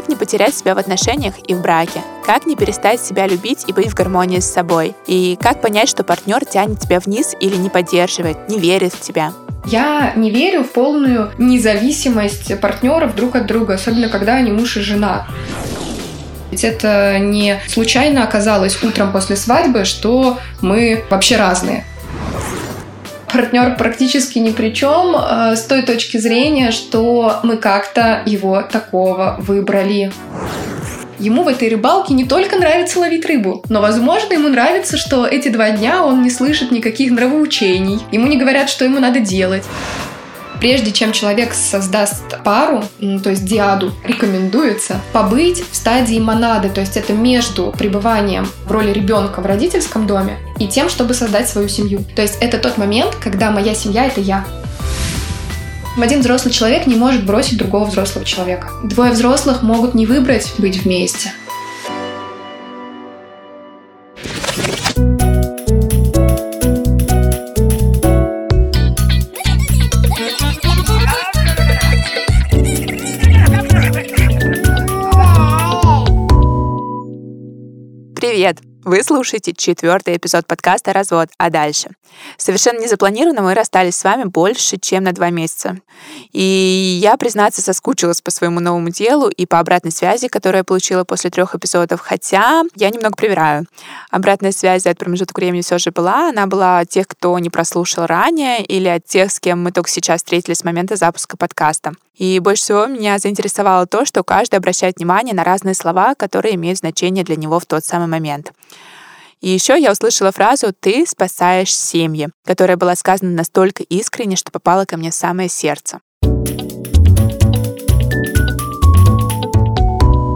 Как не потерять себя в отношениях и в браке? Как не перестать себя любить и быть в гармонии с собой? И как понять, что партнер тянет тебя вниз или не поддерживает, не верит в тебя? Я не верю в полную независимость партнеров друг от друга, особенно когда они муж и жена. Ведь это не случайно оказалось утром после свадьбы, что мы вообще разные партнер практически ни при чем э, с той точки зрения, что мы как-то его такого выбрали. Ему в этой рыбалке не только нравится ловить рыбу, но, возможно, ему нравится, что эти два дня он не слышит никаких нравоучений, ему не говорят, что ему надо делать прежде чем человек создаст пару, то есть диаду, рекомендуется побыть в стадии монады, то есть это между пребыванием в роли ребенка в родительском доме и тем, чтобы создать свою семью. То есть это тот момент, когда моя семья — это я. Один взрослый человек не может бросить другого взрослого человека. Двое взрослых могут не выбрать быть вместе. Привет! Вы слушаете четвертый эпизод подкаста «Развод. А дальше?». Совершенно незапланированно мы расстались с вами больше, чем на два месяца. И я, признаться, соскучилась по своему новому делу и по обратной связи, которую я получила после трех эпизодов, хотя я немного привираю. Обратная связь за этот промежуток времени все же была. Она была от тех, кто не прослушал ранее, или от тех, с кем мы только сейчас встретились с момента запуска подкаста. И больше всего меня заинтересовало то, что каждый обращает внимание на разные слова, которые имеют значение для него в тот самый момент. И еще я услышала фразу «ты спасаешь семьи», которая была сказана настолько искренне, что попала ко мне в самое сердце.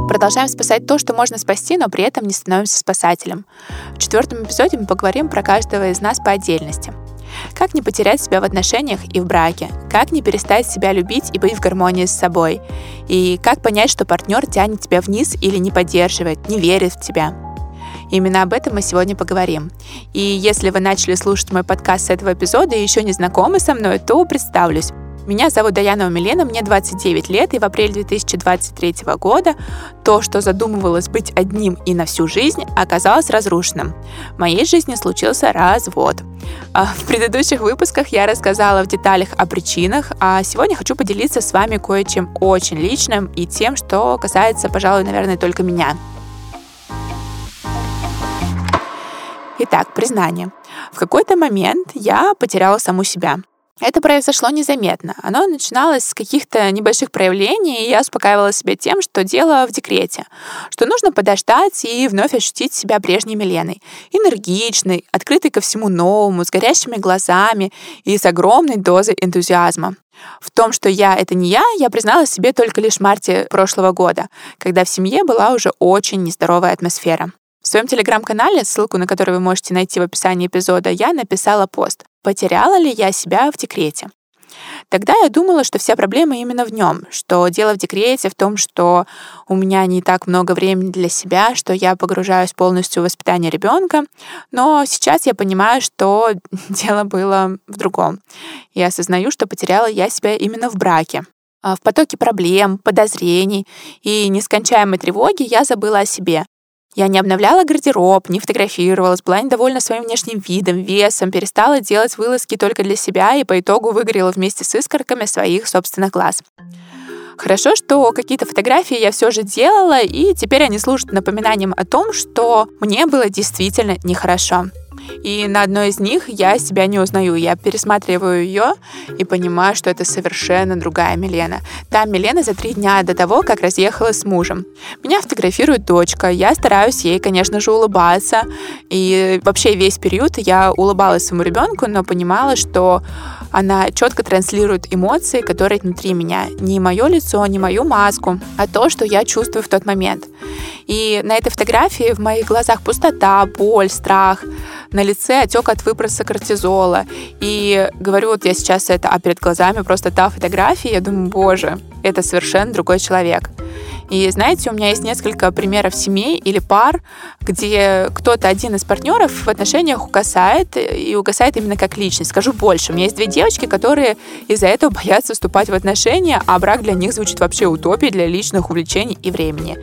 Продолжаем спасать то, что можно спасти, но при этом не становимся спасателем. В четвертом эпизоде мы поговорим про каждого из нас по отдельности. Как не потерять себя в отношениях и в браке? Как не перестать себя любить и быть в гармонии с собой? И как понять, что партнер тянет тебя вниз или не поддерживает, не верит в тебя? Именно об этом мы сегодня поговорим. И если вы начали слушать мой подкаст с этого эпизода и еще не знакомы со мной, то представлюсь. Меня зовут Даяна Умилена, мне 29 лет, и в апреле 2023 года то, что задумывалось быть одним и на всю жизнь, оказалось разрушенным. В моей жизни случился развод. А в предыдущих выпусках я рассказала в деталях о причинах, а сегодня хочу поделиться с вами кое-чем очень личным и тем, что касается, пожалуй, наверное, только меня. Итак, признание. В какой-то момент я потеряла саму себя. Это произошло незаметно. Оно начиналось с каких-то небольших проявлений, и я успокаивала себя тем, что дело в декрете, что нужно подождать и вновь ощутить себя прежней Миленой. Энергичной, открытой ко всему новому, с горящими глазами и с огромной дозой энтузиазма. В том, что я — это не я, я призналась себе только лишь в марте прошлого года, когда в семье была уже очень нездоровая атмосфера. В своем телеграм-канале, ссылку на который вы можете найти в описании эпизода, я написала пост «Потеряла ли я себя в декрете?». Тогда я думала, что вся проблема именно в нем, что дело в декрете, в том, что у меня не так много времени для себя, что я погружаюсь полностью в воспитание ребенка. Но сейчас я понимаю, что дело было в другом. Я осознаю, что потеряла я себя именно в браке. А в потоке проблем, подозрений и нескончаемой тревоги я забыла о себе. Я не обновляла гардероб, не фотографировалась, была недовольна своим внешним видом, весом, перестала делать вылазки только для себя и по итогу выгорела вместе с искорками своих собственных глаз. Хорошо, что какие-то фотографии я все же делала, и теперь они служат напоминанием о том, что мне было действительно нехорошо. И на одной из них я себя не узнаю. Я пересматриваю ее и понимаю, что это совершенно другая Милена. Та Милена за три дня до того, как разъехалась с мужем. Меня фотографирует дочка. Я стараюсь ей, конечно же, улыбаться. И вообще весь период я улыбалась своему ребенку, но понимала, что она четко транслирует эмоции, которые внутри меня. Не мое лицо, не мою маску, а то, что я чувствую в тот момент. И на этой фотографии в моих глазах пустота, боль, страх. На лице отек от выброса кортизола. И говорю вот я сейчас это, а перед глазами просто та фотография, я думаю, боже, это совершенно другой человек. И знаете, у меня есть несколько примеров семей или пар, где кто-то один из партнеров в отношениях угасает, и угасает именно как личность. Скажу больше, у меня есть две девочки, которые из-за этого боятся вступать в отношения, а брак для них звучит вообще утопией для личных увлечений и времени.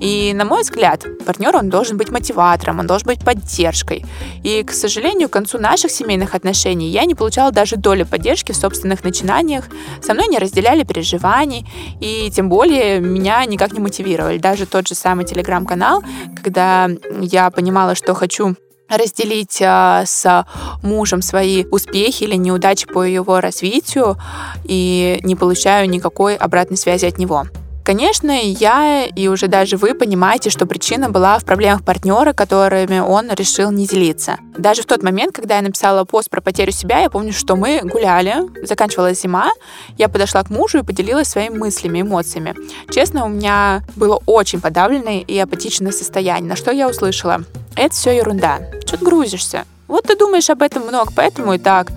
И, на мой взгляд, партнер, он должен быть мотиватором, он должен быть поддержкой. И, к сожалению, к концу наших семейных отношений я не получала даже доли поддержки в собственных начинаниях, со мной не разделяли переживаний, и тем более меня никак не мотивировали. Даже тот же самый телеграм-канал, когда я понимала, что хочу разделить а, с мужем свои успехи или неудачи по его развитию и не получаю никакой обратной связи от него. Конечно, я и уже даже вы понимаете, что причина была в проблемах партнера, которыми он решил не делиться. Даже в тот момент, когда я написала пост про потерю себя, я помню, что мы гуляли, заканчивалась зима, я подошла к мужу и поделилась своими мыслями, эмоциями. Честно, у меня было очень подавленное и апатичное состояние, на что я услышала. Это все ерунда. Что ты грузишься? Вот ты думаешь об этом много, поэтому и так.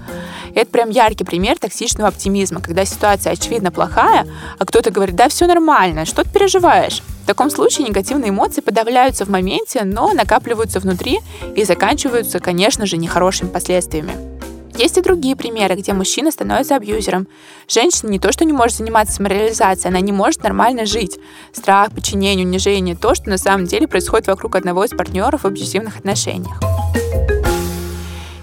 Это прям яркий пример токсичного оптимизма, когда ситуация очевидно плохая, а кто-то говорит, да, все нормально, что ты переживаешь? В таком случае негативные эмоции подавляются в моменте, но накапливаются внутри и заканчиваются, конечно же, нехорошими последствиями. Есть и другие примеры, где мужчина становится абьюзером. Женщина не то, что не может заниматься самореализацией, она не может нормально жить. Страх, подчинение, унижение – то, что на самом деле происходит вокруг одного из партнеров в абьюзивных отношениях.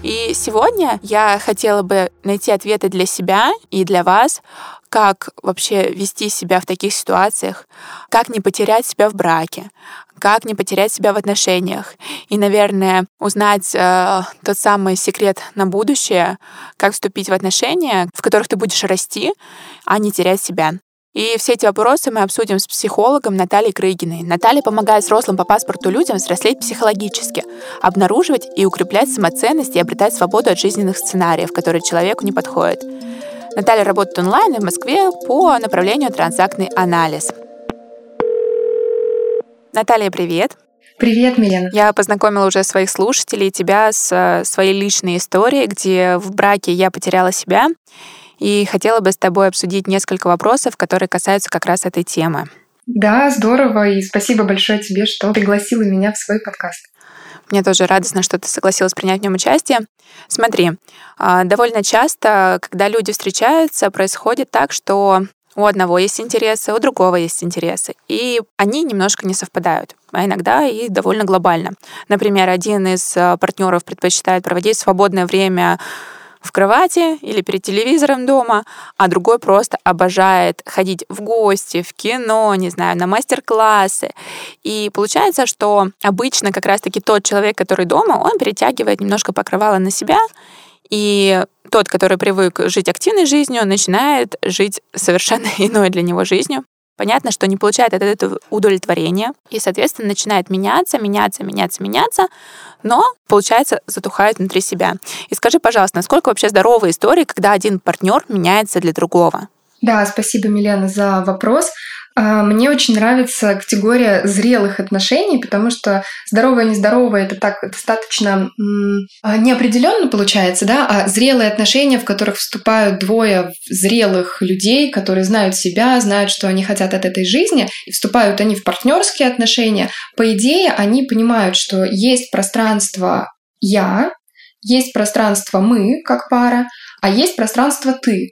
И сегодня я хотела бы найти ответы для себя и для вас, как вообще вести себя в таких ситуациях, как не потерять себя в браке, как не потерять себя в отношениях. И, наверное, узнать э, тот самый секрет на будущее, как вступить в отношения, в которых ты будешь расти, а не терять себя. И все эти вопросы мы обсудим с психологом Натальей Крыгиной. Наталья помогает взрослым по паспорту людям взрослеть психологически, обнаруживать и укреплять самоценность и обретать свободу от жизненных сценариев, которые человеку не подходят. Наталья работает онлайн в Москве по направлению транзактный анализ. Наталья, привет! Привет, Милена. Я познакомила уже своих слушателей, тебя с э, своей личной историей, где в браке я потеряла себя и хотела бы с тобой обсудить несколько вопросов, которые касаются как раз этой темы. Да, здорово, и спасибо большое тебе, что пригласила меня в свой подкаст. Мне тоже радостно, что ты согласилась принять в нем участие. Смотри, а, довольно часто, когда люди встречаются, происходит так, что у одного есть интересы, у другого есть интересы, и они немножко не совпадают, а иногда и довольно глобально. Например, один из а, партнеров предпочитает проводить свободное время в кровати или перед телевизором дома, а другой просто обожает ходить в гости, в кино, не знаю, на мастер-классы. И получается, что обычно как раз-таки тот человек, который дома, он перетягивает немножко покрывало на себя, и тот, который привык жить активной жизнью, начинает жить совершенно иной для него жизнью. Понятно, что не получает от этого удовлетворения и, соответственно, начинает меняться, меняться, меняться, меняться, но, получается, затухает внутри себя. И скажи, пожалуйста, насколько вообще здоровая история, когда один партнер меняется для другого? Да, спасибо, Милена, за вопрос. А, мне очень нравится категория зрелых отношений, потому что здоровое и нездоровое это так достаточно а, неопределенно получается, да, а зрелые отношения, в которых вступают двое зрелых людей, которые знают себя, знают, что они хотят от этой жизни, и вступают они в партнерские отношения, по идее, они понимают, что есть пространство я, есть пространство мы, как пара, а есть пространство ты,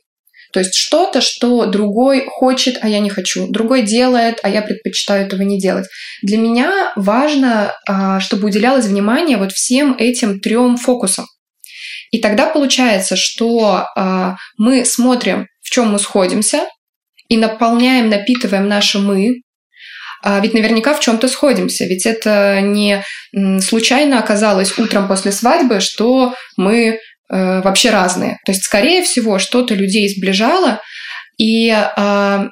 то есть что-то, что другой хочет, а я не хочу, другой делает, а я предпочитаю этого не делать. Для меня важно, а, чтобы уделялось внимание вот всем этим трем фокусам. И тогда получается, что а, мы смотрим, в чем мы сходимся, и наполняем, напитываем наше мы, а ведь наверняка в чем-то сходимся. Ведь это не случайно оказалось утром после свадьбы, что мы э, вообще разные. То есть, скорее всего, что-то людей сближало, и э,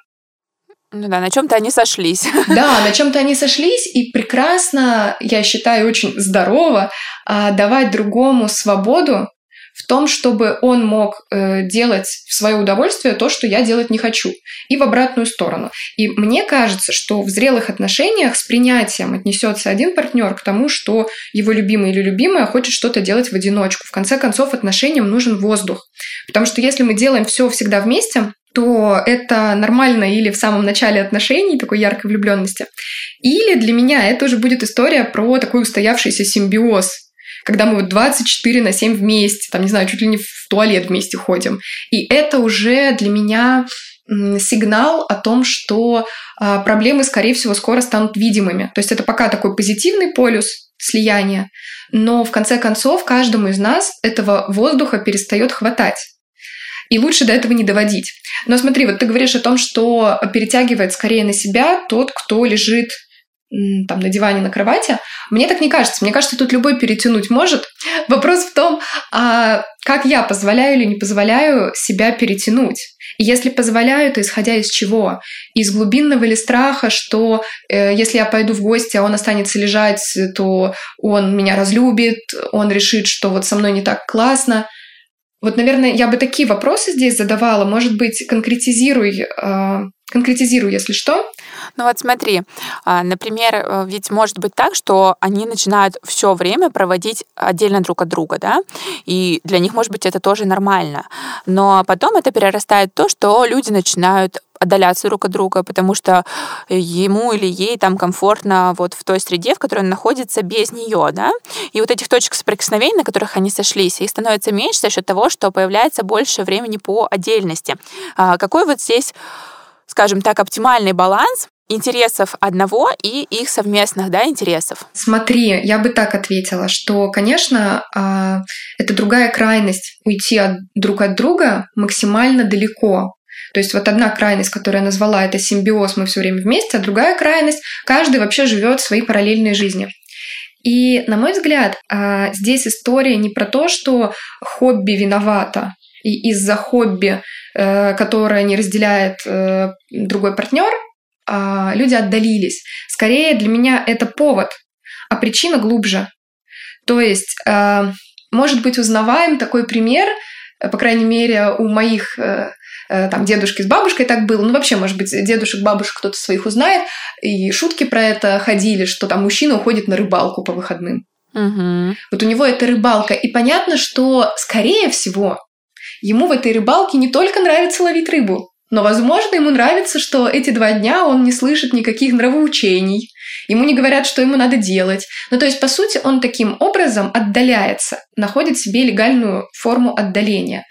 ну да, на чем-то они сошлись. Да, на чем-то они сошлись, и прекрасно, я считаю, очень здорово э, давать другому свободу в том, чтобы он мог э, делать в свое удовольствие то, что я делать не хочу, и в обратную сторону. И мне кажется, что в зрелых отношениях с принятием отнесется один партнер к тому, что его любимый или любимая хочет что-то делать в одиночку. В конце концов, отношениям нужен воздух. Потому что если мы делаем все всегда вместе, то это нормально или в самом начале отношений, такой яркой влюбленности. Или для меня это уже будет история про такой устоявшийся симбиоз, когда мы вот 24 на 7 вместе, там, не знаю, чуть ли не в туалет вместе ходим. И это уже для меня сигнал о том, что а, проблемы, скорее всего, скоро станут видимыми. То есть это пока такой позитивный полюс слияния, но в конце концов каждому из нас этого воздуха перестает хватать. И лучше до этого не доводить. Но смотри, вот ты говоришь о том, что перетягивает скорее на себя тот, кто лежит там на диване, на кровати. Мне так не кажется. Мне кажется, тут любой перетянуть может. Вопрос в том, а как я позволяю или не позволяю себя перетянуть. И если позволяю, то исходя из чего? Из глубинного или страха, что э, если я пойду в гости, а он останется лежать, то он меня разлюбит, он решит, что вот со мной не так классно. Вот, наверное, я бы такие вопросы здесь задавала. Может быть, конкретизируй, э, конкретизируй, если что. Ну вот смотри, а, например, э, ведь может быть так, что они начинают все время проводить отдельно друг от друга, да, и для них, может быть, это тоже нормально. Но потом это перерастает в то, что люди начинают отдаляться друг от друга, потому что ему или ей там комфортно вот в той среде, в которой он находится без нее, да, и вот этих точек соприкосновения, на которых они сошлись, их становится меньше за счет того, что появляется больше времени по отдельности. А какой вот здесь скажем так, оптимальный баланс интересов одного и их совместных да, интересов? Смотри, я бы так ответила, что, конечно, а, это другая крайность уйти от, друг от друга максимально далеко. То есть вот одна крайность, которую я назвала, это симбиоз, мы все время вместе, а другая крайность, каждый вообще живет своей параллельной жизнью. И, на мой взгляд, а, здесь история не про то, что хобби виновато, и из-за хобби, э, которое не разделяет э, другой партнер, люди отдалились. Скорее для меня это повод, а причина глубже. То есть, э, может быть, узнаваем такой пример, по крайней мере, у моих там дедушки с бабушкой так было. Ну, вообще, может быть, дедушек, бабушек кто-то своих узнает. И шутки про это ходили, что там мужчина уходит на рыбалку по выходным. Угу. Вот у него это рыбалка. И понятно, что, скорее всего, Ему в этой рыбалке не только нравится ловить рыбу, но, возможно, ему нравится, что эти два дня он не слышит никаких нравоучений, ему не говорят, что ему надо делать. Ну, то есть, по сути, он таким образом отдаляется, находит себе легальную форму отдаления.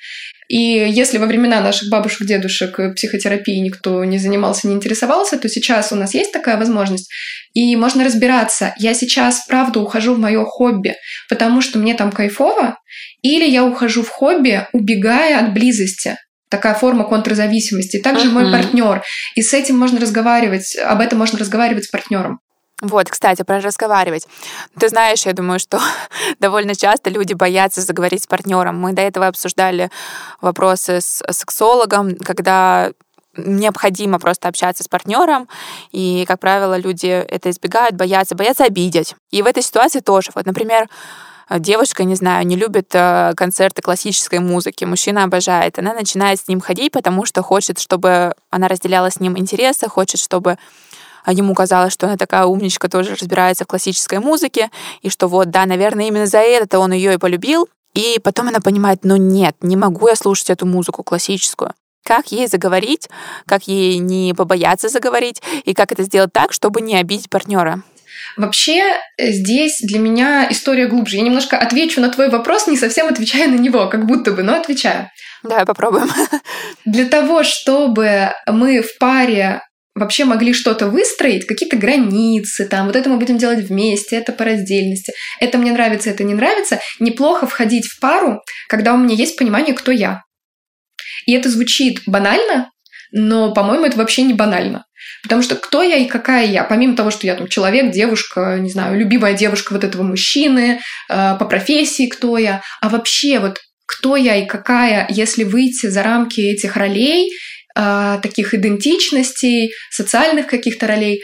И если во времена наших бабушек, дедушек психотерапии никто не занимался, не интересовался, то сейчас у нас есть такая возможность. И можно разбираться, я сейчас, правда, ухожу в мое хобби, потому что мне там кайфово, или я ухожу в хобби, убегая от близости такая форма контрзависимости. также uh-huh. мой партнер. И с этим можно разговаривать, об этом можно разговаривать с партнером. Вот, кстати, про разговаривать. Ты знаешь, я думаю, что довольно часто люди боятся заговорить с партнером. Мы до этого обсуждали вопросы с сексологом, когда необходимо просто общаться с партнером, и, как правило, люди это избегают, боятся, боятся обидеть. И в этой ситуации тоже. Вот, например, девушка, не знаю, не любит э, концерты классической музыки, мужчина обожает, она начинает с ним ходить, потому что хочет, чтобы она разделяла с ним интересы, хочет, чтобы а ему казалось, что она такая умничка, тоже разбирается в классической музыке, и что вот, да, наверное, именно за это он ее и полюбил. И потом она понимает, ну нет, не могу я слушать эту музыку классическую. Как ей заговорить, как ей не побояться заговорить, и как это сделать так, чтобы не обидеть партнера. Вообще э, здесь для меня история глубже. Я немножко отвечу на твой вопрос, не совсем отвечая на него, как будто бы, но отвечаю. Давай попробуем. Для того, чтобы мы в паре вообще могли что-то выстроить, какие-то границы, там, вот это мы будем делать вместе, это по раздельности, это мне нравится, это не нравится, неплохо входить в пару, когда у меня есть понимание, кто я. И это звучит банально, но, по-моему, это вообще не банально. Потому что кто я и какая я, помимо того, что я там человек, девушка, не знаю, любимая девушка вот этого мужчины, э, по профессии кто я, а вообще вот кто я и какая, если выйти за рамки этих ролей, э, таких идентичностей, социальных каких-то ролей,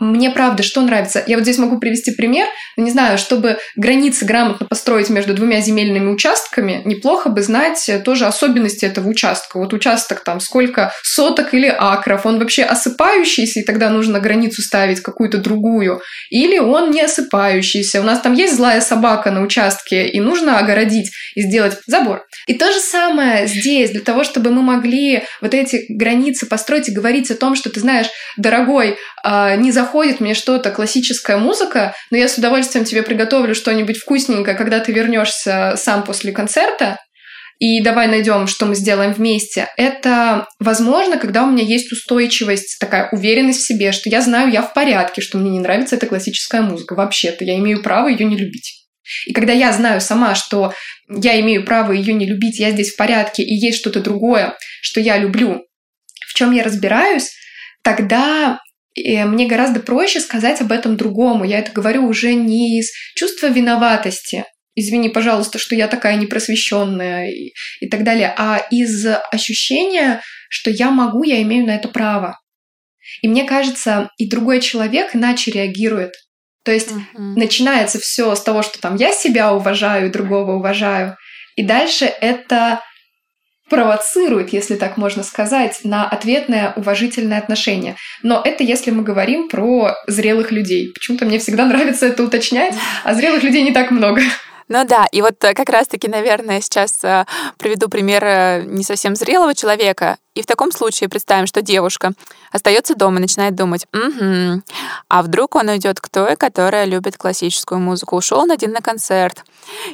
мне правда, что нравится? Я вот здесь могу привести пример. Не знаю, чтобы границы грамотно построить между двумя земельными участками, неплохо бы знать тоже особенности этого участка. Вот участок там сколько соток или акров, он вообще осыпающийся, и тогда нужно границу ставить какую-то другую. Или он не осыпающийся. У нас там есть злая собака на участке, и нужно огородить и сделать забор. И то же самое здесь, для того, чтобы мы могли вот эти границы построить и говорить о том, что ты знаешь, дорогой, а, не заходит мне что-то классическая музыка, но я с удовольствием тебе приготовлю что-нибудь вкусненькое, когда ты вернешься сам после концерта, и давай найдем, что мы сделаем вместе. Это возможно, когда у меня есть устойчивость, такая уверенность в себе, что я знаю, я в порядке, что мне не нравится эта классическая музыка. Вообще-то я имею право ее не любить. И когда я знаю сама, что я имею право ее не любить, я здесь в порядке, и есть что-то другое, что я люблю, в чем я разбираюсь, тогда э, мне гораздо проще сказать об этом другому. Я это говорю уже не из чувства виноватости, извини, пожалуйста, что я такая непросвещенная и, и так далее, а из ощущения, что я могу, я имею на это право. И мне кажется, и другой человек иначе реагирует. То есть uh-huh. начинается все с того, что там я себя уважаю, другого уважаю, и дальше это провоцирует, если так можно сказать, на ответное уважительное отношение. Но это если мы говорим про зрелых людей. Почему-то мне всегда нравится это уточнять, а зрелых людей не так много. Ну да, и вот э, как раз-таки, наверное, сейчас э, приведу пример э, не совсем зрелого человека. И в таком случае представим, что девушка остается дома и начинает думать, угу, а вдруг он уйдет к той, которая любит классическую музыку, ушел на один на концерт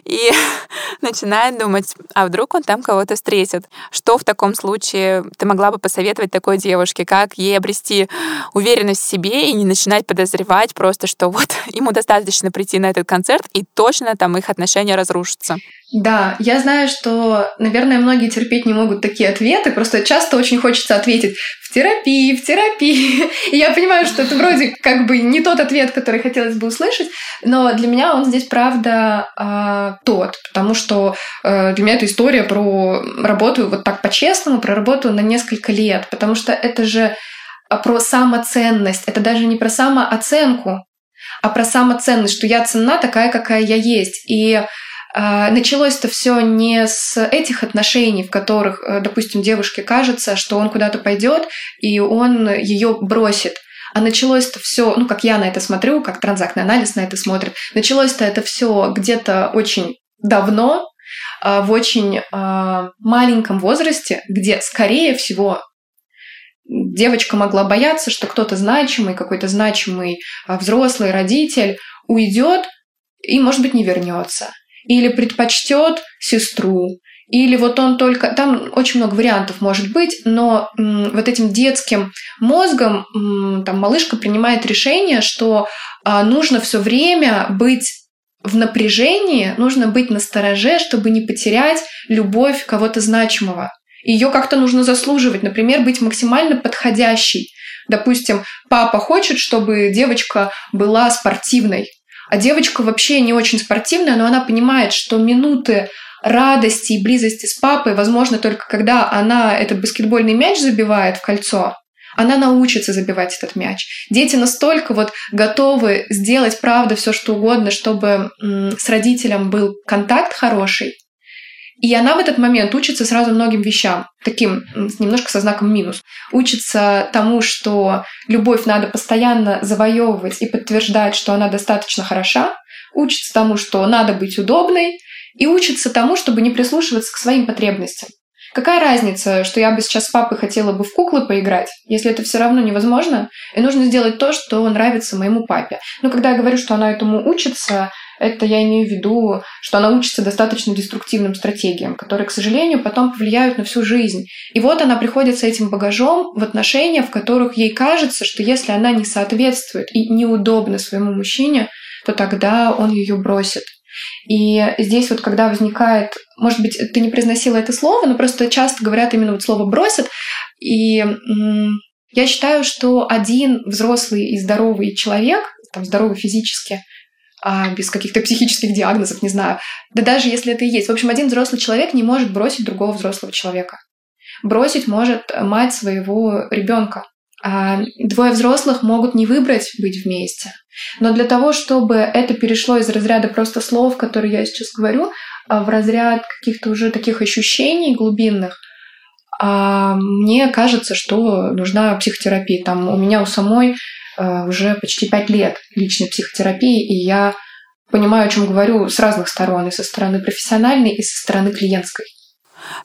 и начинает думать, а вдруг он там кого-то встретит. Что в таком случае ты могла бы посоветовать такой девушке, как ей обрести уверенность в себе и не начинать подозревать просто, что вот ему достаточно прийти на этот концерт и точно там их отношения разрушатся. Да, я знаю, что, наверное, многие терпеть не могут такие ответы, просто часто очень хочется ответить в терапии, в терапии. И я понимаю, что это вроде как бы не тот ответ, который хотелось бы услышать, но для меня он здесь правда э, тот, потому что э, для меня это история про работу вот так по-честному, про работу на несколько лет, потому что это же а, про самоценность, это даже не про самооценку, а про самоценность, что я ценна такая, какая я есть. И началось-то все не с этих отношений, в которых, э, допустим, девушке кажется, что он куда-то пойдет и он ее бросит. А началось-то все, ну, как я на это смотрю, как транзактный анализ на это смотрит, началось-то это все где-то очень давно, а, в очень а, маленьком возрасте, где, скорее всего, девочка могла бояться, что кто-то значимый, какой-то значимый взрослый родитель уйдет и, может быть, не вернется или предпочтет сестру, или вот он только... Там очень много вариантов может быть, но м, вот этим детским мозгом м, там малышка принимает решение, что а, нужно все время быть в напряжении, нужно быть на стороже, чтобы не потерять любовь кого-то значимого. Ее как-то нужно заслуживать, например, быть максимально подходящей. Допустим, папа хочет, чтобы девочка была спортивной, а девочка вообще не очень спортивная, но она понимает, что минуты радости и близости с папой возможно только когда она этот баскетбольный мяч забивает в кольцо, она научится забивать этот мяч. Дети настолько вот готовы сделать, правда, все что угодно, чтобы с родителем был контакт хороший, и она в этот момент учится сразу многим вещам, таким немножко со знаком минус. Учится тому, что любовь надо постоянно завоевывать и подтверждать, что она достаточно хороша. Учится тому, что надо быть удобной. И учится тому, чтобы не прислушиваться к своим потребностям. Какая разница, что я бы сейчас с папой хотела бы в куклы поиграть, если это все равно невозможно, и нужно сделать то, что нравится моему папе. Но когда я говорю, что она этому учится, это я имею в виду, что она учится достаточно деструктивным стратегиям, которые, к сожалению, потом повлияют на всю жизнь. И вот она приходит с этим багажом в отношения, в которых ей кажется, что если она не соответствует и неудобна своему мужчине, то тогда он ее бросит. И здесь вот когда возникает, может быть, ты не произносила это слово, но просто часто говорят именно вот слово «бросит», и я считаю, что один взрослый и здоровый человек, там, здоровый физически, а, без каких-то психических диагнозов, не знаю. Да даже если это и есть. В общем, один взрослый человек не может бросить другого взрослого человека. Бросить может мать своего ребенка. А, двое взрослых могут не выбрать быть вместе. Но для того, чтобы это перешло из разряда просто слов, которые я сейчас говорю, а в разряд каких-то уже таких ощущений глубинных, а, мне кажется, что нужна психотерапия. Там у меня у самой уже почти пять лет личной психотерапии, и я понимаю, о чем говорю с разных сторон, и со стороны профессиональной, и со стороны клиентской.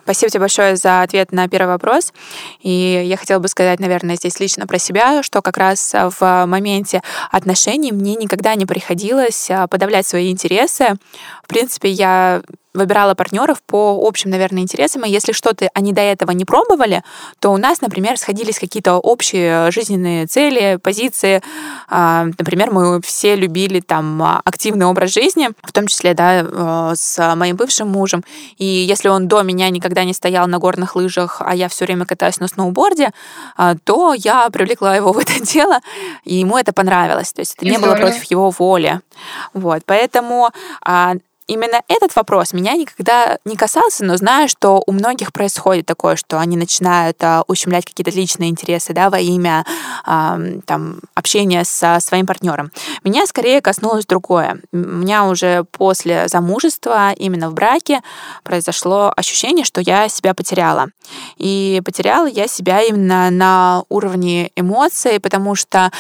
Спасибо тебе большое за ответ на первый вопрос. И я хотела бы сказать, наверное, здесь лично про себя, что как раз в моменте отношений мне никогда не приходилось а, подавлять свои интересы. В принципе, я выбирала партнеров по общим, наверное, интересам, и если что-то они до этого не пробовали, то у нас, например, сходились какие-то общие жизненные цели, позиции. А, например, мы все любили там активный образ жизни, в том числе, да, э, с моим бывшим мужем. И если он до меня никогда не стоял на горных лыжах, а я все время катаюсь на сноуборде, а, то я привлекла его в это дело, и ему это понравилось. То есть это не было против его воли. Вот, поэтому а, именно этот вопрос меня никогда не касался, но знаю, что у многих происходит такое, что они начинают а, ущемлять какие-то личные интересы да, во имя а, там, общения со своим партнером. Меня скорее коснулось другое. У меня уже после замужества, именно в браке, произошло ощущение, что я себя потеряла. И потеряла я себя именно на уровне эмоций, потому что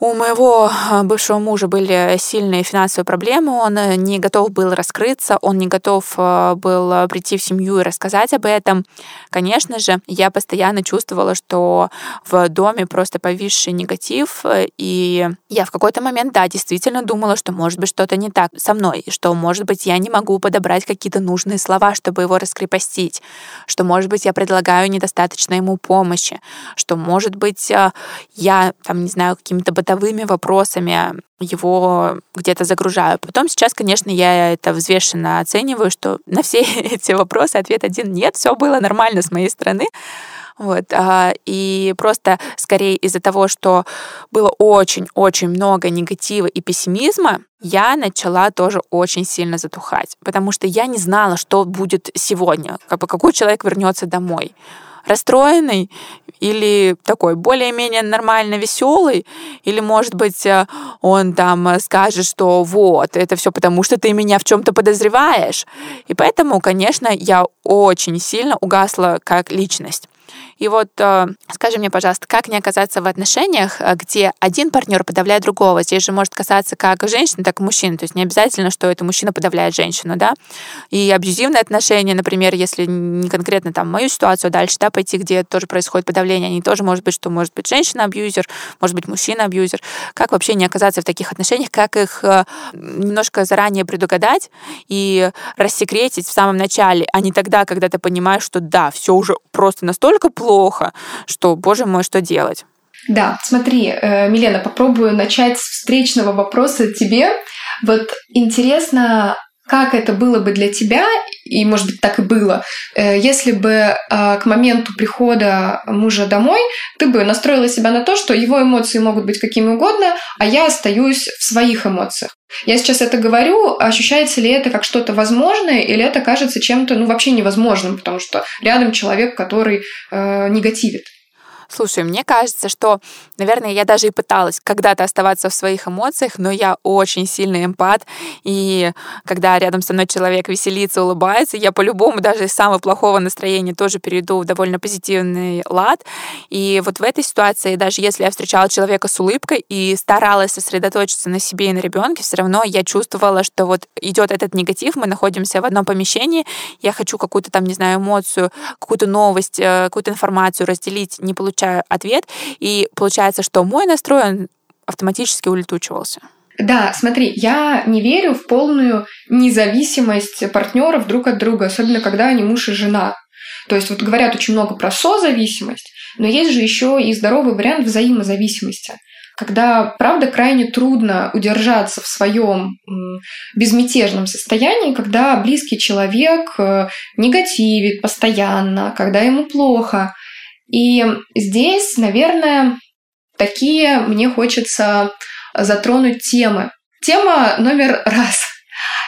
у моего а, бывшего мужа были сильные финансовые проблемы, он э, не готов был раскрыться, он не готов э, был э, прийти в семью и рассказать об этом. Конечно же, я постоянно чувствовала, что в доме просто повисший негатив, и я в какой-то момент, да, действительно думала, что может быть что-то не так со мной, что, может быть, я не могу подобрать какие-то нужные слова, чтобы его раскрепостить, что, может быть, я предлагаю недостаточно ему помощи, что, может быть, я, там, не знаю, какими-то бытовыми бытовыми вопросами его где-то загружаю. Потом сейчас, конечно, я это взвешенно оцениваю, что на все эти вопросы ответ один нет, все было нормально с моей стороны. Вот, а, и просто скорее из-за того, что было очень-очень много негатива и пессимизма, я начала тоже очень сильно затухать, потому что я не знала, что будет сегодня, как бы какой человек вернется домой расстроенный или такой более-менее нормально веселый, или, может быть, э, он там скажет, что вот, это все потому, что ты меня в чем-то подозреваешь. И поэтому, конечно, я очень сильно угасла как личность. И вот э, скажи мне, пожалуйста, как не оказаться в отношениях, э, где один партнер подавляет другого? Здесь же может касаться как женщины, так и мужчин. То есть не обязательно, что это мужчина подавляет женщину, да? И абьюзивные отношения, например, если не конкретно там мою ситуацию, а дальше, да, пойти, где тоже происходит подавление, они тоже может быть, что может быть женщина-абьюзер, может быть мужчина-абьюзер. Как вообще не оказаться в таких отношениях, как их э, немножко заранее предугадать и рассекретить в самом начале, а не тогда, когда ты понимаешь, что да, все уже просто настолько плохо, плохо, что, боже мой, что делать? Да, смотри, э, Милена, попробую начать с встречного вопроса тебе. Вот интересно, как это было бы для тебя, и, может быть, так и было, э, если бы а, к моменту прихода мужа домой ты бы настроила себя на то, что его эмоции могут быть какими угодно, а я остаюсь в своих эмоциях. Я сейчас это говорю, ощущается ли это как что-то возможное, или это кажется чем-то, ну, вообще невозможным, потому что рядом человек, который э, негативит. Слушай, мне кажется, что, наверное, я даже и пыталась когда-то оставаться в своих эмоциях, но я очень сильный эмпат, и когда рядом со мной человек веселится, улыбается, я по-любому даже из самого плохого настроения тоже перейду в довольно позитивный лад. И вот в этой ситуации, даже если я встречала человека с улыбкой и старалась сосредоточиться на себе и на ребенке, все равно я чувствовала, что вот идет этот негатив, мы находимся в одном помещении, я хочу какую-то там, не знаю, эмоцию, какую-то новость, э, какую-то информацию разделить, не получается получаю ответ, и получается, что мой настрой он автоматически улетучивался. Да, смотри, я не верю в полную независимость партнеров друг от друга, особенно когда они муж и жена. То есть вот говорят очень много про созависимость, но есть же еще и здоровый вариант взаимозависимости когда, правда, крайне трудно удержаться в своем безмятежном состоянии, когда близкий человек э, негативит постоянно, когда ему плохо. И здесь, наверное, такие мне хочется затронуть темы. Тема номер раз.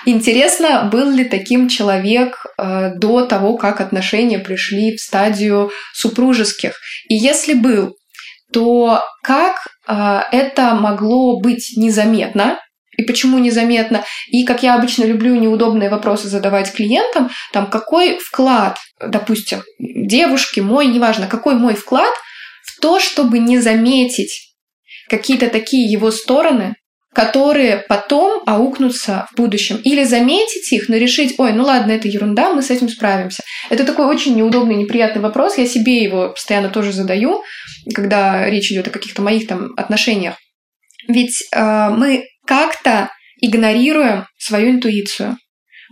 Интересно, был ли таким человек э, до того, как отношения пришли в стадию супружеских? И если был, то как э, это могло быть незаметно, и почему незаметно. И, как я обычно люблю неудобные вопросы задавать клиентам, там, какой вклад, допустим, девушки, мой, неважно, какой мой вклад в то, чтобы не заметить какие-то такие его стороны, которые потом аукнутся в будущем. Или заметить их, но решить, ой, ну ладно, это ерунда, мы с этим справимся. Это такой очень неудобный, неприятный вопрос. Я себе его постоянно тоже задаю, когда речь идет о каких-то моих там отношениях. Ведь э, мы как-то игнорируем свою интуицию,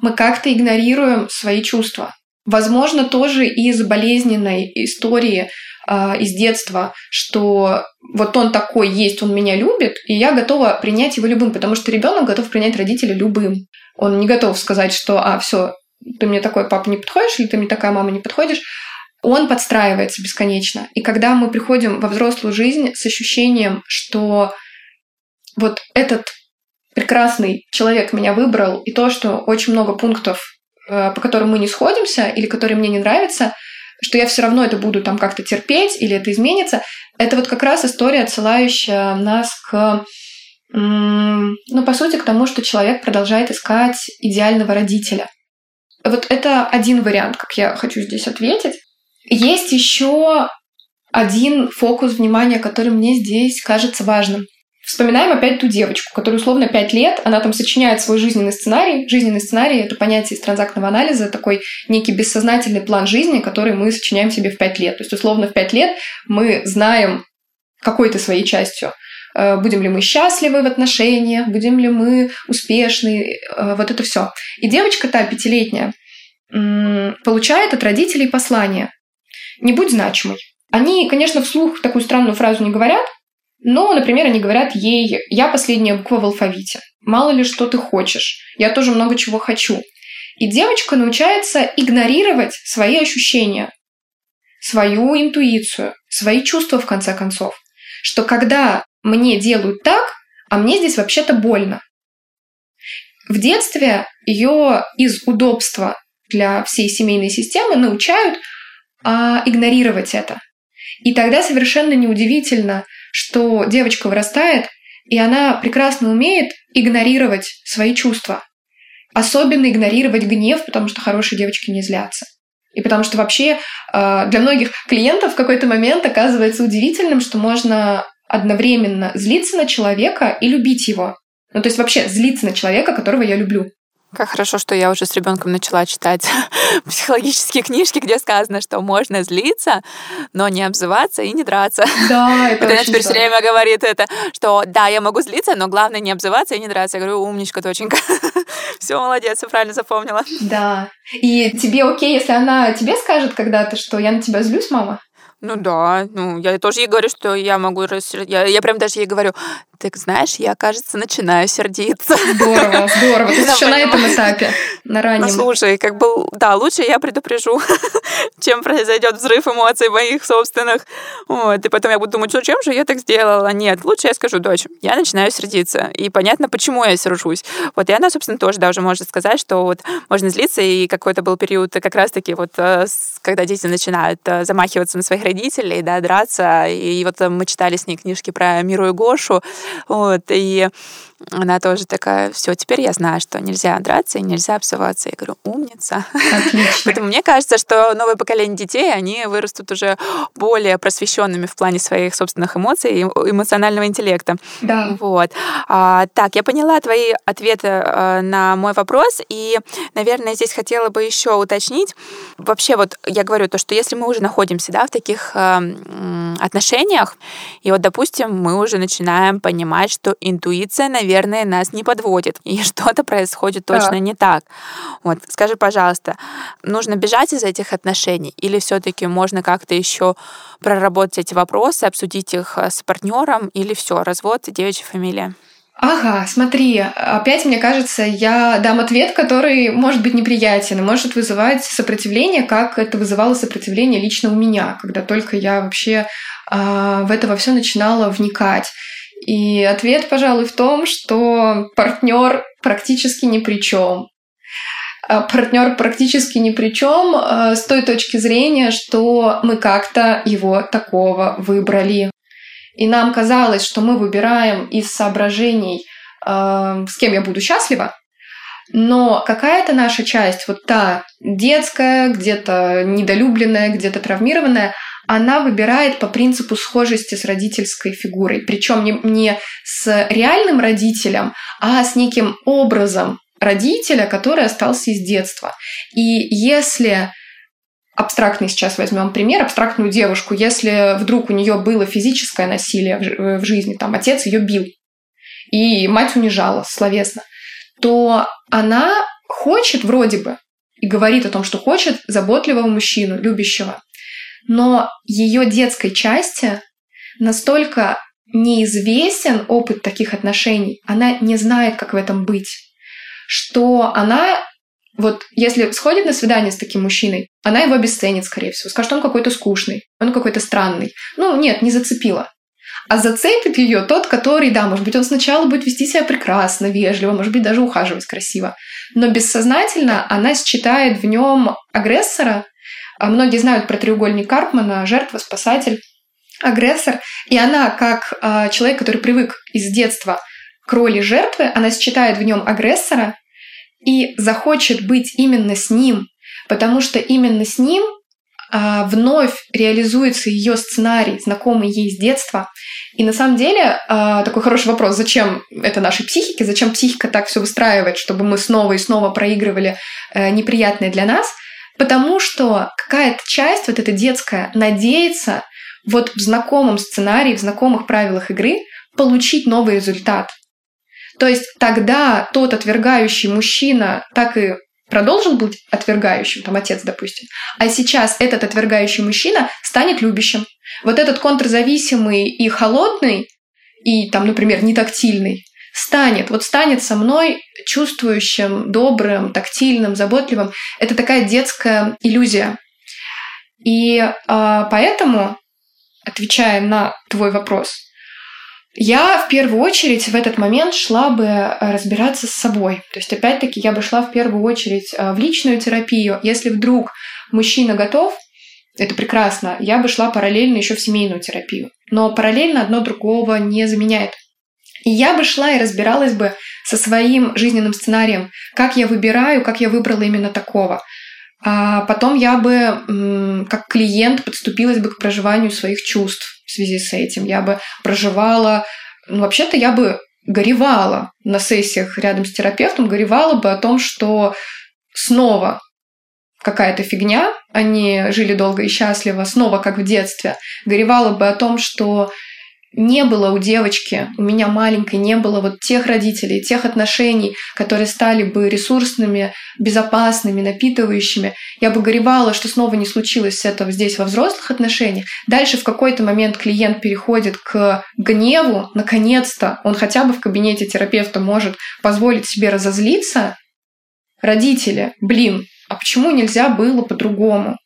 мы как-то игнорируем свои чувства. Возможно, тоже из болезненной истории э, из детства, что вот он такой есть, он меня любит, и я готова принять его любым, потому что ребенок готов принять родителя любым. Он не готов сказать, что а, все, ты мне такой папа не подходишь, или ты мне такая мама не подходишь. Он подстраивается бесконечно. И когда мы приходим во взрослую жизнь с ощущением, что вот этот прекрасный человек меня выбрал, и то, что очень много пунктов, э, по которым мы не сходимся или которые мне не нравятся, что я все равно это буду там как-то терпеть или это изменится, это вот как раз история, отсылающая нас к ну, по сути, к тому, что человек продолжает искать идеального родителя. Вот это один вариант, как я хочу здесь ответить. Есть еще один фокус внимания, который мне здесь кажется важным. Вспоминаем опять ту девочку, которая условно 5 лет, она там сочиняет свой жизненный сценарий. Жизненный сценарий — это понятие из транзактного анализа, такой некий бессознательный план жизни, который мы сочиняем себе в 5 лет. То есть, условно, в 5 лет мы знаем какой-то своей частью, э, будем ли мы счастливы в отношениях, будем ли мы успешны, э, вот это все. И девочка та пятилетняя получает от родителей послание. Не будь значимой. Они, конечно, вслух такую странную фразу не говорят, но, например, они говорят ей, я последняя буква в алфавите. Мало ли что ты хочешь. Я тоже много чего хочу. И девочка научается игнорировать свои ощущения, свою интуицию, свои чувства, в конце концов. Что когда мне делают так, а мне здесь вообще-то больно. В детстве ее из удобства для всей семейной системы научают а, игнорировать это. И тогда совершенно неудивительно, что девочка вырастает, и она прекрасно умеет игнорировать свои чувства. Особенно игнорировать гнев, потому что хорошие девочки не злятся. И потому что вообще э, для многих клиентов в какой-то момент оказывается удивительным, что можно одновременно злиться на человека и любить его. Ну, то есть вообще злиться на человека, которого я люблю. Как хорошо, что я уже с ребенком начала читать психологические книжки, где сказано, что можно злиться, но не обзываться и не драться. Да, это Она теперь все время говорит это, что да, я могу злиться, но главное не обзываться и не драться. Я говорю, умничка, доченька. Все, молодец, все правильно запомнила. Да. И тебе окей, если она тебе скажет когда-то, что я на тебя злюсь, мама? Ну да, ну я тоже ей говорю, что я могу рассердиться. Я, я прям даже ей говорю, так знаешь, я, кажется, начинаю сердиться. Здорово, здорово. Ты еще на этом этапе, на раннем. Ну, слушай, как бы, да, лучше я предупрежу, чем произойдет взрыв эмоций моих собственных. Вот, и потом я буду думать, что чем же я так сделала? Нет, лучше я скажу, дочь, я начинаю сердиться. И понятно, почему я сержусь. Вот, и она, собственно, тоже даже может сказать, что вот можно злиться, и какой-то был период как раз-таки вот, э, когда дети начинают э, замахиваться на своих родителей, да, драться. И вот мы читали с ней книжки про Миру и Гошу, вот, и она тоже такая, все, теперь я знаю, что нельзя драться и нельзя обсываться. Я говорю, умница. Отлично. Поэтому мне кажется, что новое поколение детей, они вырастут уже более просвещенными в плане своих собственных эмоций и эмоционального интеллекта. Да. Вот. А, так, я поняла твои ответы а, на мой вопрос, и, наверное, здесь хотела бы еще уточнить. Вообще, вот я говорю то, что если мы уже находимся, да, в таких а, отношениях, и вот, допустим, мы уже начинаем понимать, что интуиция, наверное, нас не подводит, и что-то происходит точно да. не так. Вот, скажи, пожалуйста, нужно бежать из этих отношений или все-таки можно как-то еще проработать эти вопросы, обсудить их э, с партнером или все, развод, девичья фамилия? Ага, смотри, опять, мне кажется, я дам ответ, который может быть неприятен и может вызывать сопротивление, как это вызывало сопротивление лично у меня, когда только я вообще э, в это во все начинала вникать. И ответ, пожалуй, в том, что партнер практически ни при чем. А партнер практически ни при чем э, с той точки зрения, что мы как-то его такого выбрали. и нам казалось, что мы выбираем из соображений, э, с кем я буду счастлива, но какая-то наша часть, вот та детская, где-то недолюбленная, где-то травмированная, она выбирает по принципу схожести с родительской фигурой. Причем не, не с реальным родителем, а с неким образом родителя, который остался из детства. И если абстрактный сейчас возьмем пример, абстрактную девушку, если вдруг у нее было физическое насилие в, в жизни, там отец ее бил, и мать унижала словесно, то она хочет вроде бы и говорит о том, что хочет заботливого мужчину, любящего. Но ее детской части настолько неизвестен опыт таких отношений, она не знает, как в этом быть, что она вот если сходит на свидание с таким мужчиной, она его обесценит, скорее всего. Скажет, он какой-то скучный, он какой-то странный. Ну, нет, не зацепила. А зацепит ее тот, который, да, может быть, он сначала будет вести себя прекрасно, вежливо, может быть, даже ухаживать красиво. Но бессознательно она считает в нем агрессора. А многие знают про треугольник Карпмана, жертва, спасатель, агрессор. И она, как э, человек, который привык из детства к роли жертвы, она считает в нем агрессора и захочет быть именно с ним, потому что именно с ним а, вновь реализуется ее сценарий, знакомый ей с детства. И на самом деле а, такой хороший вопрос, зачем это нашей психике, зачем психика так все выстраивает, чтобы мы снова и снова проигрывали э, неприятное для нас, потому что какая-то часть, вот эта детская, надеется вот в знакомом сценарии, в знакомых правилах игры получить новый результат. То есть тогда тот отвергающий мужчина так и продолжил быть отвергающим, там отец, допустим, а сейчас этот отвергающий мужчина станет любящим. Вот этот контрзависимый и холодный, и там, например, не тактильный, станет, вот станет со мной чувствующим, добрым, тактильным, заботливым. Это такая детская иллюзия. И э, поэтому, отвечая на твой вопрос, я в первую очередь в этот момент шла бы э, разбираться с собой. То есть, опять-таки, я бы шла в первую очередь э, в личную терапию. Если вдруг мужчина готов, это прекрасно, я бы шла параллельно еще в семейную терапию. Но параллельно одно другого не заменяет. И я бы шла и разбиралась бы со своим жизненным сценарием, как я выбираю, как я выбрала именно такого. А потом я бы, как клиент, подступилась бы к проживанию своих чувств в связи с этим. Я бы проживала... Ну, вообще-то я бы горевала на сессиях рядом с терапевтом, горевала бы о том, что снова какая-то фигня, они жили долго и счастливо, снова как в детстве, горевала бы о том, что не было у девочки, у меня маленькой, не было вот тех родителей, тех отношений, которые стали бы ресурсными, безопасными, напитывающими. Я бы горевала, что снова не случилось этого здесь во взрослых отношениях. Дальше в какой-то момент клиент переходит к гневу, наконец-то он хотя бы в кабинете терапевта может позволить себе разозлиться. Родители, блин, а почему нельзя было по-другому?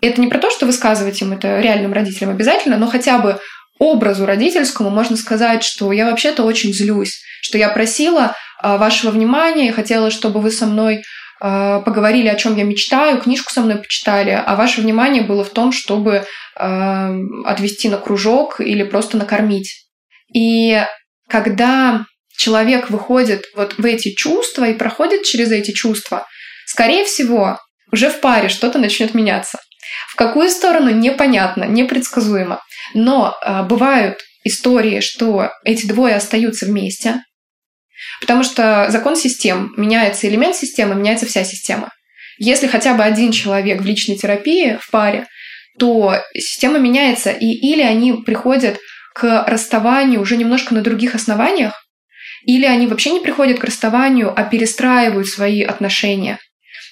Это не про то, что высказывать им это реальным родителям обязательно, но хотя бы образу родительскому можно сказать, что я вообще-то очень злюсь, что я просила а, вашего внимания, и хотела, чтобы вы со мной а, поговорили, о чем я мечтаю, книжку со мной почитали, а ваше внимание было в том, чтобы а, отвести на кружок или просто накормить. И когда человек выходит вот в эти чувства и проходит через эти чувства, скорее всего, уже в паре что-то начнет меняться. В какую сторону непонятно, непредсказуемо. Но э, бывают истории, что эти двое остаются вместе, потому что закон систем, меняется элемент системы, меняется вся система. Если хотя бы один человек в личной терапии в паре, то система меняется, и или они приходят к расставанию уже немножко на других основаниях, или они вообще не приходят к расставанию, а перестраивают свои отношения.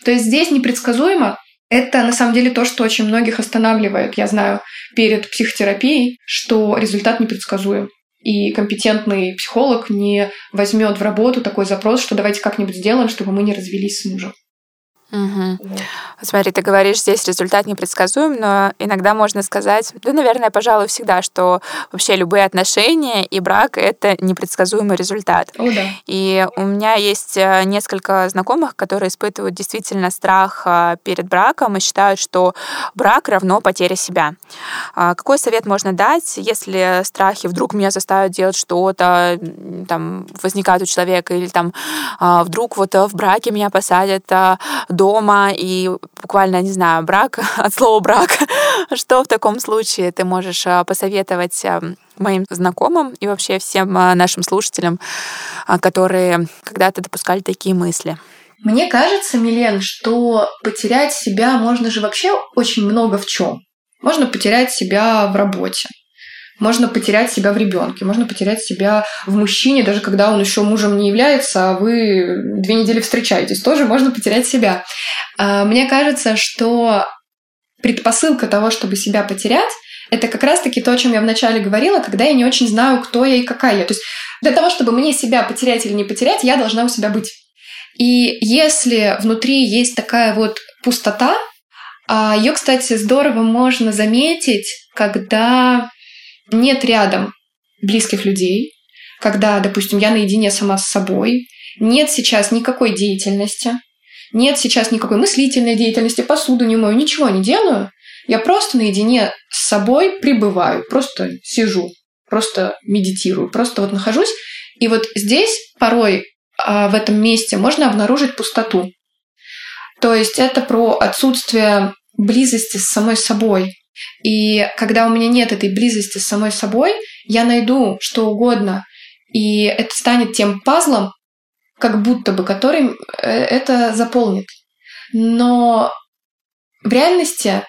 То есть здесь непредсказуемо, это на самом деле то, что очень многих останавливает, я знаю, перед психотерапией, что результат непредсказуем. И компетентный психолог не возьмет в работу такой запрос, что давайте как-нибудь сделаем, чтобы мы не развелись с мужем. Угу. Вот. Смотри, ты говоришь, здесь результат непредсказуем, но иногда можно сказать, да, наверное, пожалуй, всегда, что вообще любые отношения и брак — это непредсказуемый результат. О, да. И у меня есть э, несколько знакомых, которые испытывают действительно страх э, перед браком и считают, что брак равно потере себя. А какой совет можно дать, если страхи вдруг меня заставят делать что-то, там, возникает у человека, или там а, вдруг вот в браке меня посадят дома, и буквально, не знаю, брак от слова брак. Что в таком случае ты можешь а, посоветовать а, моим знакомым и вообще всем а, нашим слушателям, которые когда-то допускали такие мысли? Мне кажется, Милен, что потерять себя можно же вообще очень много в чем. Можно потерять себя в работе, можно потерять себя в ребенке, можно потерять себя в мужчине, даже когда он еще мужем не является, а вы две недели встречаетесь, тоже можно потерять себя. А, мне кажется, что предпосылка того, чтобы себя потерять, это как раз-таки то, о чем я вначале говорила, когда я не очень знаю, кто я и какая я. То есть для того, чтобы мне себя потерять или не потерять, я должна у себя быть. И если внутри есть такая вот пустота, а ее, кстати, здорово можно заметить, когда нет рядом близких людей, когда, допустим, я наедине сама с собой, нет сейчас никакой деятельности, нет сейчас никакой мыслительной деятельности, посуду не мою, ничего не делаю, я просто наедине с собой пребываю, просто сижу, просто медитирую, просто вот нахожусь. И вот здесь порой а, в этом месте можно обнаружить пустоту. То есть это про отсутствие близости с самой собой, и когда у меня нет этой близости с самой собой, я найду что угодно, и это станет тем пазлом, как будто бы, который э, это заполнит. Но в реальности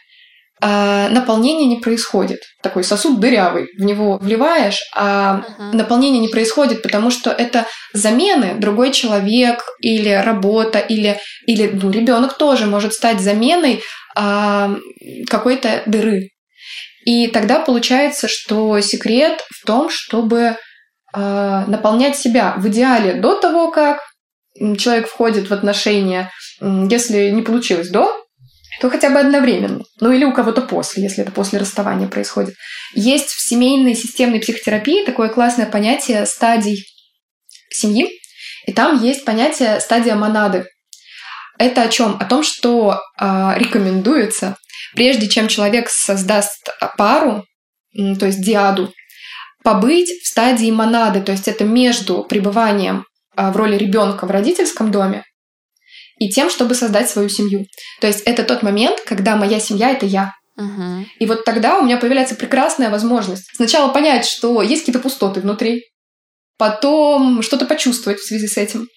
а, наполнение не происходит. Такой сосуд дырявый, в него вливаешь, а uh-huh. наполнение не происходит, потому что это замены. Другой человек или работа, или, или ну, ребенок тоже может стать заменой какой-то дыры. И тогда получается, что секрет в том, чтобы а, наполнять себя в идеале до того, как человек входит в отношения, если не получилось до, то хотя бы одновременно. Ну или у кого-то после, если это после расставания происходит. Есть в семейной системной психотерапии такое классное понятие стадий семьи, и там есть понятие стадия монады. Это о чем? О том, что э, рекомендуется, прежде чем человек создаст пару, то есть диаду, побыть в стадии монады, то есть это между пребыванием э, в роли ребенка в родительском доме и тем, чтобы создать свою семью. То есть это тот момент, когда моя семья это я. Угу. И вот тогда у меня появляется прекрасная возможность сначала понять, что есть какие-то пустоты внутри, потом что-то почувствовать в связи с этим,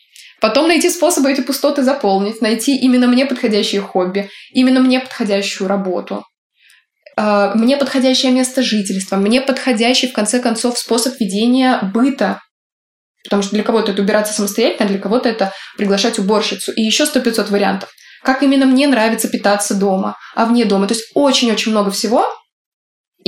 Потом найти способы эти пустоты заполнить, найти именно мне подходящее хобби, именно мне подходящую работу, а, мне подходящее место жительства, мне подходящий, в конце концов, способ ведения быта. Потому что для кого-то это убираться самостоятельно, а для кого-то это приглашать уборщицу. И еще сто пятьсот вариантов. Как именно мне нравится питаться дома, а вне дома. То есть очень-очень много всего.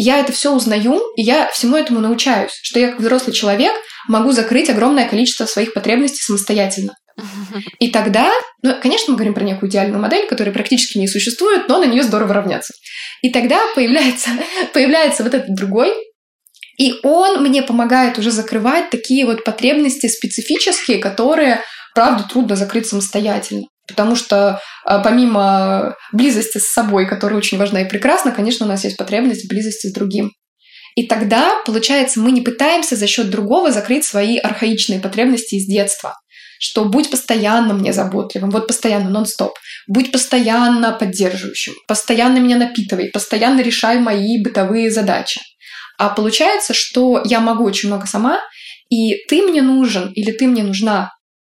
Я это все узнаю, и я всему этому научаюсь, что я как взрослый человек могу закрыть огромное количество своих потребностей самостоятельно. И тогда, ну, конечно, мы говорим про некую идеальную модель, которая практически не существует, но на нее здорово равняться. И тогда появляется, появляется вот этот другой, и он мне помогает уже закрывать такие вот потребности специфические, которые, правда, трудно закрыть самостоятельно. Потому что а, помимо близости с собой, которая очень важна и прекрасна, конечно, у нас есть потребность в близости с другим. И тогда, получается, мы не пытаемся за счет другого закрыть свои архаичные потребности из детства. Что будь постоянно мне заботливым, вот постоянно, нон-стоп. Будь постоянно поддерживающим, постоянно меня напитывай, постоянно решай мои бытовые задачи. А получается, что я могу очень много сама, и ты мне нужен или ты мне нужна,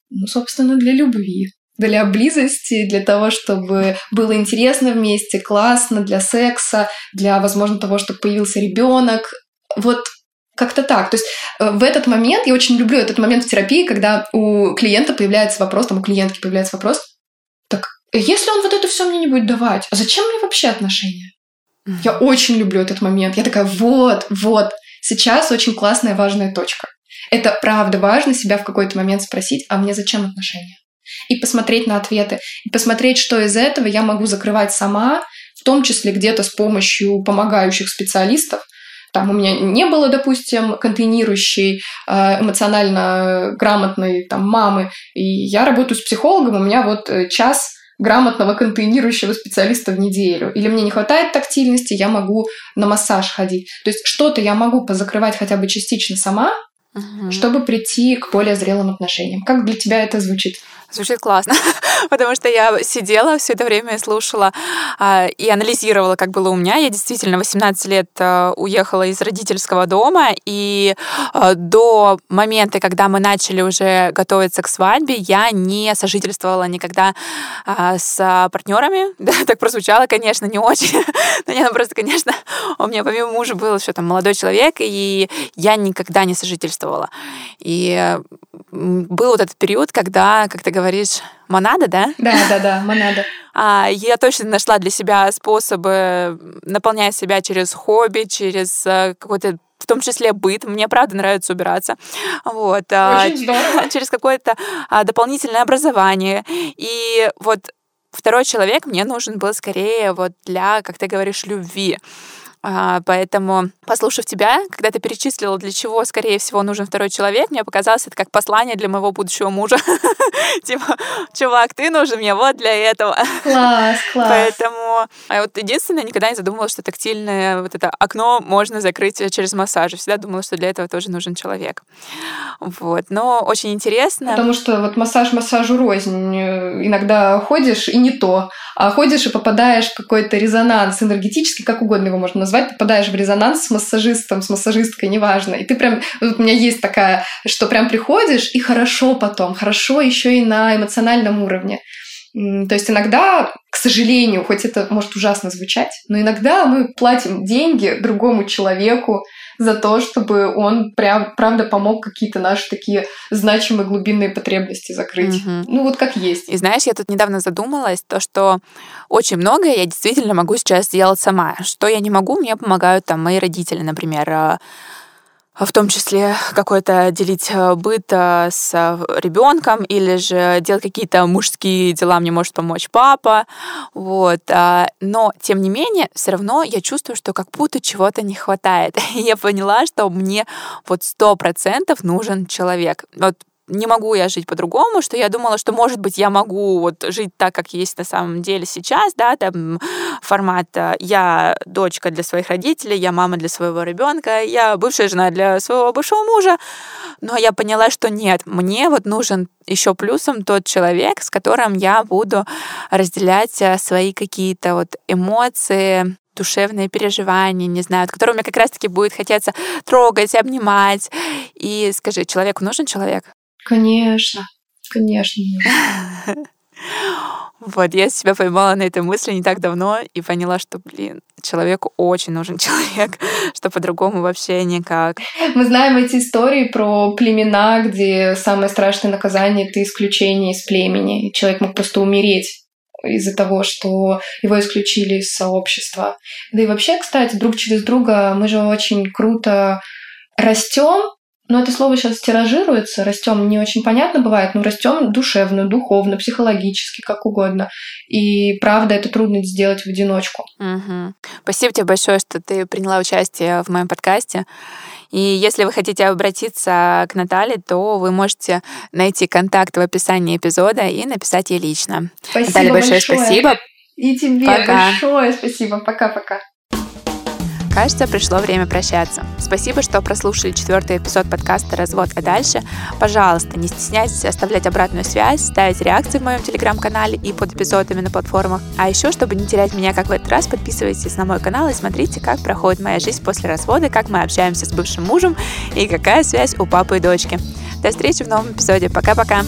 ну, собственно, для любви для близости, для того, чтобы было интересно вместе, классно, для секса, для, возможно, того, чтобы появился ребенок. Вот как-то так. То есть э, в этот момент, я очень люблю этот момент в терапии, когда у клиента появляется вопрос, там у клиентки появляется вопрос, так, если он вот это все мне не будет давать, а зачем мне вообще отношения? Mm-hmm. Я очень люблю этот момент. Я такая, вот, вот, сейчас очень классная, важная точка. Это правда важно себя в какой-то момент спросить, а мне зачем отношения? И посмотреть на ответы, и посмотреть, что из этого я могу закрывать сама, в том числе где-то с помощью помогающих специалистов, там у меня не было, допустим, контейнирующей, э, эмоционально грамотной там, мамы, и я работаю с психологом, у меня вот э, час грамотного контейнирующего специалиста в неделю. Или мне не хватает тактильности, я могу на массаж ходить. То есть что-то я могу позакрывать хотя бы частично сама, угу. чтобы прийти к более зрелым отношениям. Как для тебя это звучит? Звучит классно, потому что я сидела все это время и слушала а, и анализировала, как было у меня. Я действительно 18 лет а, уехала из родительского дома, и а, до момента, когда мы начали уже готовиться к свадьбе, я не сожительствовала никогда а, с партнерами. Так прозвучало, конечно, не очень. Но нет, ну, просто, конечно, у меня помимо мужа был еще там молодой человек, и я никогда не сожительствовала. И был вот этот период, когда, как ты говоришь, монада, да? Да, да, да, монада. А, я точно нашла для себя способы наполнять себя через хобби, через э, какой-то в том числе быт. Мне правда нравится убираться. Вот. А, Очень здорово. Через какое-то а, дополнительное образование. И вот второй человек мне нужен был скорее вот для, как ты говоришь, любви. А, поэтому, послушав тебя, когда ты перечислила, для чего, скорее всего, нужен второй человек, мне показалось это как послание для моего будущего мужа. Типа, чувак, ты нужен мне вот для этого. Класс, класс. Поэтому а вот единственное, никогда не задумывалась, что тактильное вот это окно можно закрыть через массаж. Всегда думала, что для этого тоже нужен человек. Вот. Но очень интересно. Потому что вот массаж массажу рознь. Иногда ходишь и не то. А ходишь и попадаешь в какой-то резонанс энергетический, как угодно его можно назвать назвать, попадаешь в резонанс с массажистом, с массажисткой, неважно. И ты прям, вот у меня есть такая, что прям приходишь, и хорошо потом, хорошо еще и на эмоциональном уровне. То есть иногда, к сожалению, хоть это может ужасно звучать, но иногда мы платим деньги другому человеку, за то, чтобы он прям, правда помог какие-то наши такие значимые глубинные потребности закрыть. Угу. Ну вот как есть. И знаешь, я тут недавно задумалась, то, что очень многое я действительно могу сейчас сделать сама. Что я не могу, мне помогают там мои родители, например а, в том числе какой-то делить э, быт э, с э, ребенком или же делать какие-то мужские дела мне может помочь папа. Вот. А, но, тем не менее, все равно я чувствую, что как будто чего-то не хватает. И я поняла, что мне вот сто процентов нужен человек. Вот не могу я жить по-другому, что я думала, что, может быть, я могу вот жить так, как есть на самом деле сейчас, да, там формат э, я дочка для своих родителей, я мама для своего ребенка, я бывшая жена для своего бывшего мужа, но я поняла, что нет, мне вот нужен еще плюсом тот человек, с которым я буду разделять э, свои какие-то вот эмоции, душевные переживания, не знаю, от которого мне как раз-таки будет хотеться трогать, обнимать. И скажи, человеку нужен человек? Конечно, конечно. Вот, я себя поймала на этой мысли не так давно и поняла, что, блин, человеку очень нужен человек, что по-другому вообще никак. Мы знаем эти истории про племена, где самое страшное наказание — это исключение из племени. Человек мог просто умереть из-за того, что его исключили из сообщества. Да и вообще, кстати, друг через друга мы же очень круто растем но это слово сейчас тиражируется, растем не очень понятно бывает, но растем душевно, духовно, психологически, как угодно. И правда, это трудно сделать в одиночку. Угу. Спасибо тебе большое, что ты приняла участие в моем подкасте. И если вы хотите обратиться к Наталье, то вы можете найти контакт в описании эпизода и написать ей лично. Спасибо Наталья, большое, большое спасибо. И тебе Пока. большое спасибо. Пока-пока. Кажется, пришло время прощаться. Спасибо, что прослушали четвертый эпизод подкаста «Развод, а дальше?». Пожалуйста, не стесняйтесь оставлять обратную связь, ставить реакции в моем телеграм-канале и под эпизодами на платформах. А еще, чтобы не терять меня как в этот раз, подписывайтесь на мой канал и смотрите, как проходит моя жизнь после развода, как мы общаемся с бывшим мужем и какая связь у папы и дочки. До встречи в новом эпизоде. Пока-пока!